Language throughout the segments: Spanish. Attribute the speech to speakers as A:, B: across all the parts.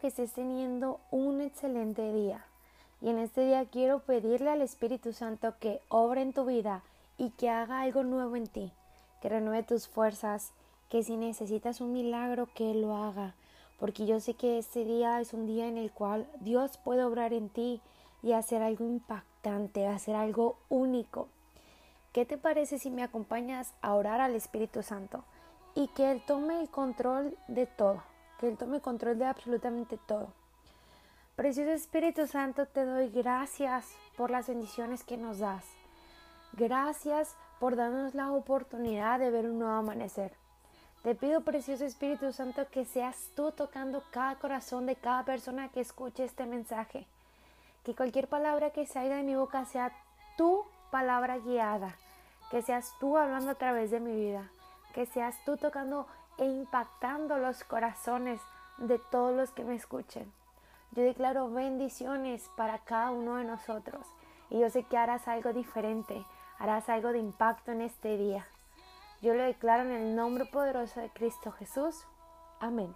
A: Que estés teniendo un excelente día. Y en este día quiero pedirle al Espíritu Santo que obre en tu vida y que haga algo nuevo en ti, que renueve tus fuerzas, que si necesitas un milagro, que lo haga, porque yo sé que este día es un día en el cual Dios puede obrar en ti y hacer algo impactante, hacer algo único. ¿Qué te parece si me acompañas a orar al Espíritu Santo? y que Él tome el control de todo, que Él tome control de absolutamente todo. Precioso Espíritu Santo, te doy gracias por las bendiciones que nos das. Gracias por darnos la oportunidad de ver un nuevo amanecer. Te pido, precioso Espíritu Santo, que seas tú tocando cada corazón de cada persona que escuche este mensaje. Que cualquier palabra que salga de mi boca sea tu palabra guiada. Que seas tú hablando a través de mi vida que seas tú tocando e impactando los corazones de todos los que me escuchen. Yo declaro bendiciones para cada uno de nosotros y yo sé que harás algo diferente, harás algo de impacto en este día. Yo lo declaro en el nombre poderoso de Cristo Jesús. Amén.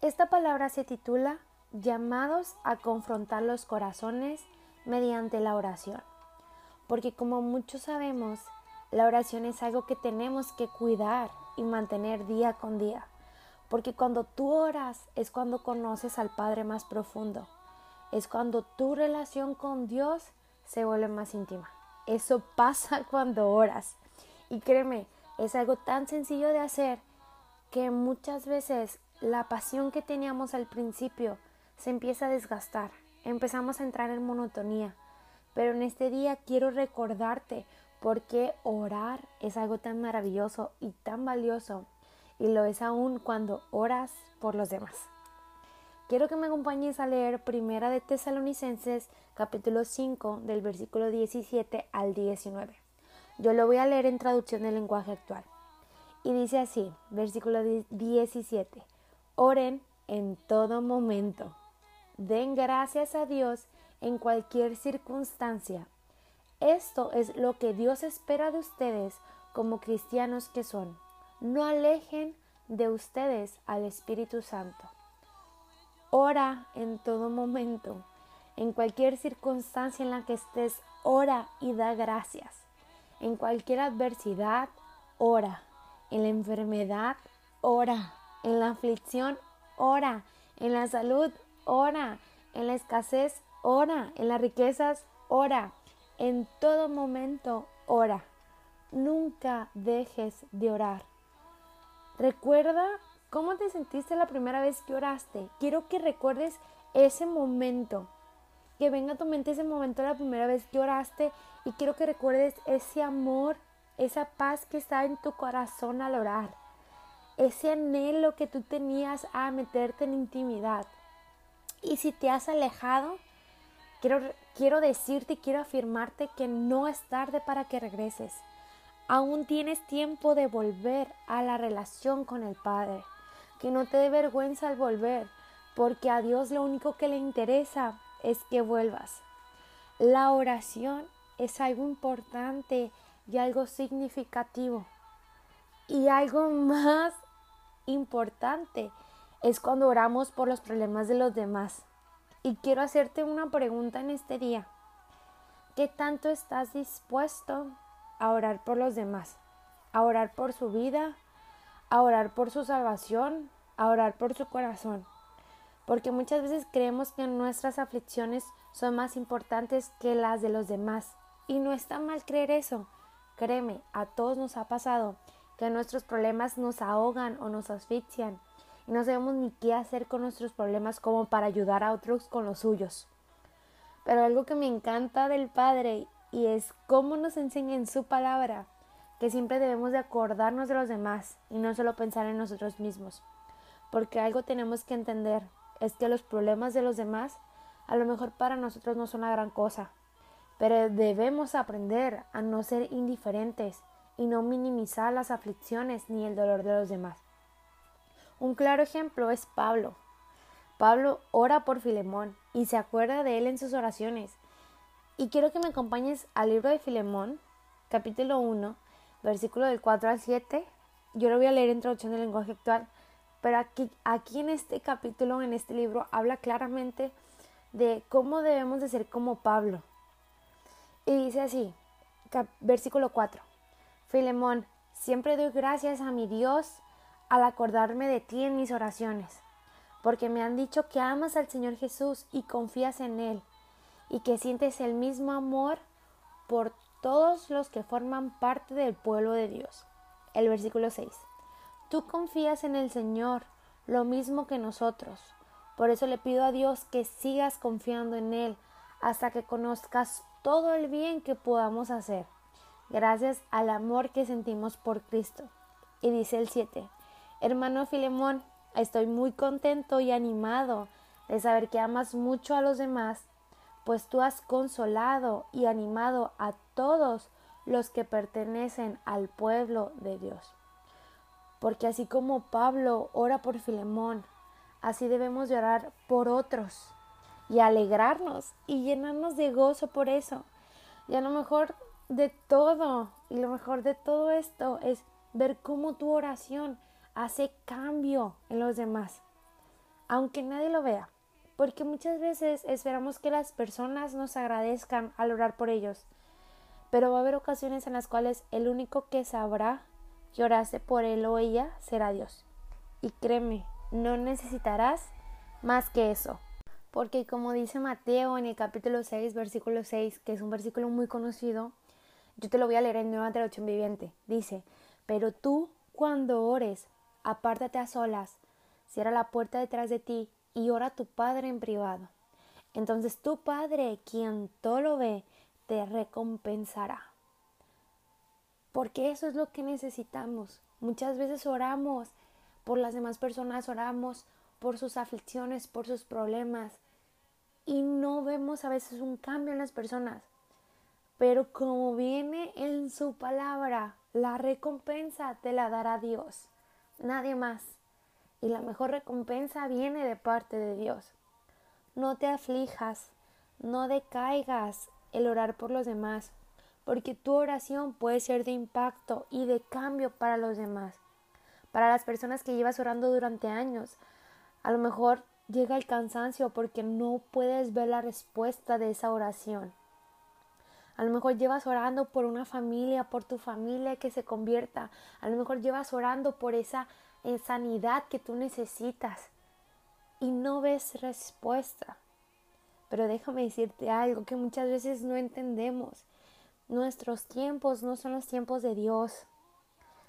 A: Esta palabra se titula llamados a confrontar los corazones mediante la oración. Porque como muchos sabemos, la oración es algo que tenemos que cuidar y mantener día con día, porque cuando tú oras es cuando conoces al Padre más profundo, es cuando tu relación con Dios se vuelve más íntima. Eso pasa cuando oras. Y créeme, es algo tan sencillo de hacer que muchas veces la pasión que teníamos al principio se empieza a desgastar, empezamos a entrar en monotonía. Pero en este día quiero recordarte porque orar es algo tan maravilloso y tan valioso y lo es aún cuando oras por los demás. Quiero que me acompañes a leer Primera de Tesalonicenses capítulo 5 del versículo 17 al 19. Yo lo voy a leer en traducción del lenguaje actual. Y dice así, versículo 17, oren en todo momento, den gracias a Dios en cualquier circunstancia esto es lo que Dios espera de ustedes como cristianos que son. No alejen de ustedes al Espíritu Santo. Ora en todo momento, en cualquier circunstancia en la que estés, ora y da gracias. En cualquier adversidad, ora. En la enfermedad, ora. En la aflicción, ora. En la salud, ora. En la escasez, ora. En las riquezas, ora. En todo momento ora. Nunca dejes de orar. Recuerda cómo te sentiste la primera vez que oraste. Quiero que recuerdes ese momento. Que venga a tu mente ese momento la primera vez que oraste y quiero que recuerdes ese amor, esa paz que está en tu corazón al orar. Ese anhelo que tú tenías a meterte en intimidad. Y si te has alejado, quiero quiero decirte y quiero afirmarte que no es tarde para que regreses. Aún tienes tiempo de volver a la relación con el Padre. Que no te dé vergüenza al volver, porque a Dios lo único que le interesa es que vuelvas. La oración es algo importante y algo significativo. Y algo más importante es cuando oramos por los problemas de los demás. Y quiero hacerte una pregunta en este día. ¿Qué tanto estás dispuesto a orar por los demás? A orar por su vida, a orar por su salvación, a orar por su corazón. Porque muchas veces creemos que nuestras aflicciones son más importantes que las de los demás. Y no está mal creer eso. Créeme, a todos nos ha pasado que nuestros problemas nos ahogan o nos asfixian y no sabemos ni qué hacer con nuestros problemas como para ayudar a otros con los suyos. Pero algo que me encanta del Padre y es cómo nos enseña en su palabra que siempre debemos de acordarnos de los demás y no solo pensar en nosotros mismos. Porque algo tenemos que entender es que los problemas de los demás a lo mejor para nosotros no son una gran cosa, pero debemos aprender a no ser indiferentes y no minimizar las aflicciones ni el dolor de los demás. Un claro ejemplo es Pablo. Pablo ora por Filemón y se acuerda de él en sus oraciones. Y quiero que me acompañes al libro de Filemón, capítulo 1, versículo del 4 al 7, yo lo voy a leer en traducción del lenguaje actual, pero aquí, aquí en este capítulo, en este libro, habla claramente de cómo debemos de ser como Pablo. Y dice así, versículo 4, Filemón, siempre doy gracias a mi Dios al acordarme de ti en mis oraciones, porque me han dicho que amas al Señor Jesús y confías en Él, y que sientes el mismo amor por todos los que forman parte del pueblo de Dios. El versículo 6. Tú confías en el Señor lo mismo que nosotros. Por eso le pido a Dios que sigas confiando en Él hasta que conozcas todo el bien que podamos hacer, gracias al amor que sentimos por Cristo. Y dice el 7, hermano Filemón, estoy muy contento y animado de saber que amas mucho a los demás, pues tú has consolado y animado a todos los que pertenecen al pueblo de Dios. Porque así como Pablo ora por Filemón, así debemos de orar por otros y alegrarnos y llenarnos de gozo por eso. Y a lo mejor de todo, y lo mejor de todo esto es ver cómo tu oración hace cambio en los demás, aunque nadie lo vea. Porque muchas veces esperamos que las personas nos agradezcan al orar por ellos, pero va a haber ocasiones en las cuales el único que sabrá que oraste por él o ella será Dios. Y créeme, no necesitarás más que eso. Porque como dice Mateo en el capítulo 6, versículo 6, que es un versículo muy conocido, yo te lo voy a leer en Nueva Traducción Viviente. Dice, pero tú cuando ores, apártate a solas, cierra la puerta detrás de ti y ora a tu Padre en privado. Entonces tu Padre, quien todo lo ve, te recompensará. Porque eso es lo que necesitamos. Muchas veces oramos por las demás personas, oramos por sus aflicciones, por sus problemas y no vemos a veces un cambio en las personas. Pero como viene en su palabra, la recompensa te la dará Dios, nadie más. Y la mejor recompensa viene de parte de Dios. No te aflijas, no decaigas el orar por los demás, porque tu oración puede ser de impacto y de cambio para los demás. Para las personas que llevas orando durante años, a lo mejor llega el cansancio porque no puedes ver la respuesta de esa oración. A lo mejor llevas orando por una familia, por tu familia que se convierta. A lo mejor llevas orando por esa eh, sanidad que tú necesitas y no ves respuesta. Pero déjame decirte algo que muchas veces no entendemos. Nuestros tiempos no son los tiempos de Dios.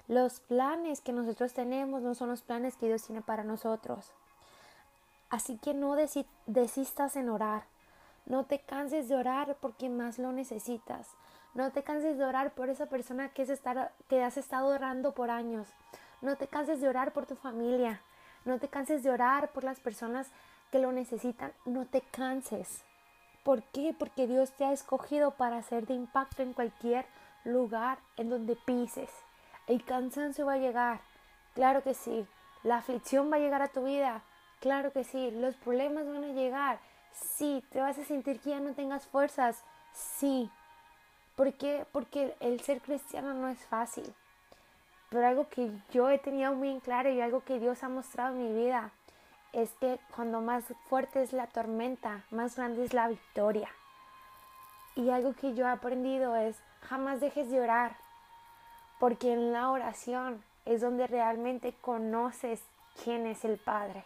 A: Los planes que nosotros tenemos no son los planes que Dios tiene para nosotros. Así que no desistas en orar. No te canses de orar porque más lo necesitas. No te canses de orar por esa persona que, es que has estado orando por años. No te canses de orar por tu familia. No te canses de orar por las personas que lo necesitan, no te canses. ¿Por qué? Porque Dios te ha escogido para hacer de impacto en cualquier lugar en donde pises. El cansancio va a llegar, claro que sí. La aflicción va a llegar a tu vida, claro que sí. Los problemas van a llegar, sí. Te vas a sentir que ya no tengas fuerzas, sí. ¿Por qué? Porque el ser cristiano no es fácil. Pero algo que yo he tenido muy en claro y algo que Dios ha mostrado en mi vida es que cuando más fuerte es la tormenta, más grande es la victoria. Y algo que yo he aprendido es, jamás dejes de orar, porque en la oración es donde realmente conoces quién es el Padre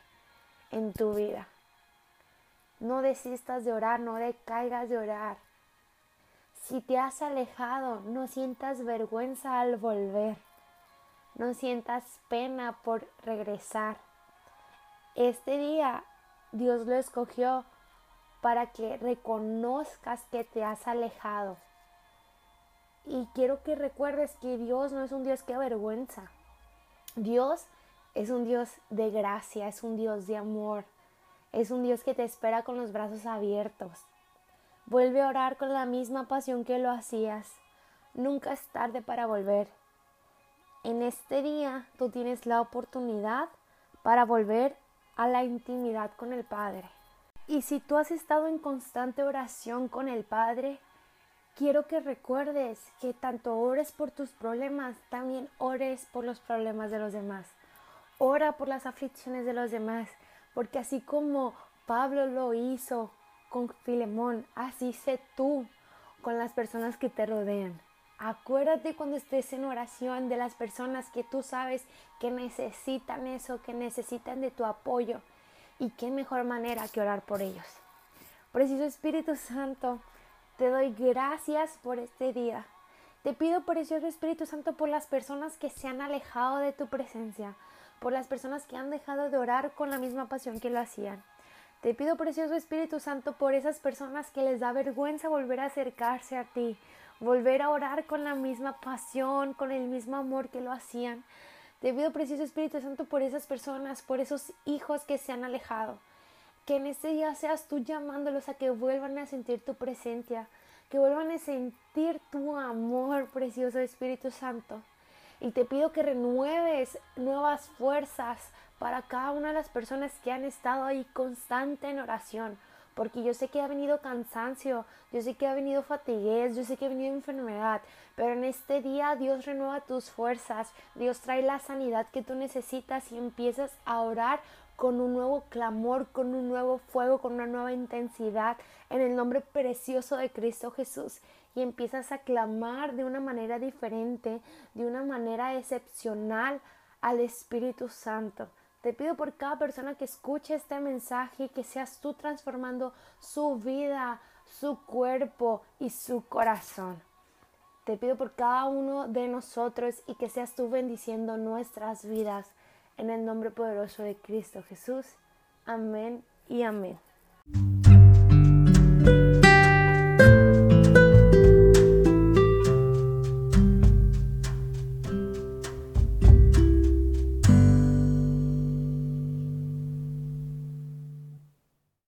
A: en tu vida. No desistas de orar, no decaigas de orar. Si te has alejado, no sientas vergüenza al volver. No sientas pena por regresar este día Dios lo escogió para que reconozcas que te has alejado. Y quiero que recuerdes que Dios no es un Dios que avergüenza. Dios es un Dios de gracia, es un Dios de amor, es un Dios que te espera con los brazos abiertos. Vuelve a orar con la misma pasión que lo hacías. Nunca es tarde para volver. En este día tú tienes la oportunidad para volver a la intimidad con el Padre. Y si tú has estado en constante oración con el Padre, quiero que recuerdes que tanto ores por tus problemas, también ores por los problemas de los demás. Ora por las aflicciones de los demás, porque así como Pablo lo hizo con Filemón, así sé tú con las personas que te rodean. Acuérdate cuando estés en oración de las personas que tú sabes que necesitan eso, que necesitan de tu apoyo. Y qué mejor manera que orar por ellos. Precioso Espíritu Santo, te doy gracias por este día. Te pido, precioso Espíritu Santo, por las personas que se han alejado de tu presencia, por las personas que han dejado de orar con la misma pasión que lo hacían. Te pido, precioso Espíritu Santo, por esas personas que les da vergüenza volver a acercarse a ti, volver a orar con la misma pasión, con el mismo amor que lo hacían. Te pido, precioso Espíritu Santo, por esas personas, por esos hijos que se han alejado. Que en este día seas tú llamándolos a que vuelvan a sentir tu presencia, que vuelvan a sentir tu amor, precioso Espíritu Santo. Y te pido que renueves nuevas fuerzas para cada una de las personas que han estado ahí constante en oración, porque yo sé que ha venido cansancio, yo sé que ha venido fatiguez, yo sé que ha venido enfermedad, pero en este día Dios renueva tus fuerzas, Dios trae la sanidad que tú necesitas y empiezas a orar con un nuevo clamor, con un nuevo fuego, con una nueva intensidad, en el nombre precioso de Cristo Jesús. Y empiezas a clamar de una manera diferente, de una manera excepcional al Espíritu Santo. Te pido por cada persona que escuche este mensaje que seas tú transformando su vida, su cuerpo y su corazón. Te pido por cada uno de nosotros y que seas tú bendiciendo nuestras vidas en el nombre poderoso de Cristo Jesús. Amén y amén.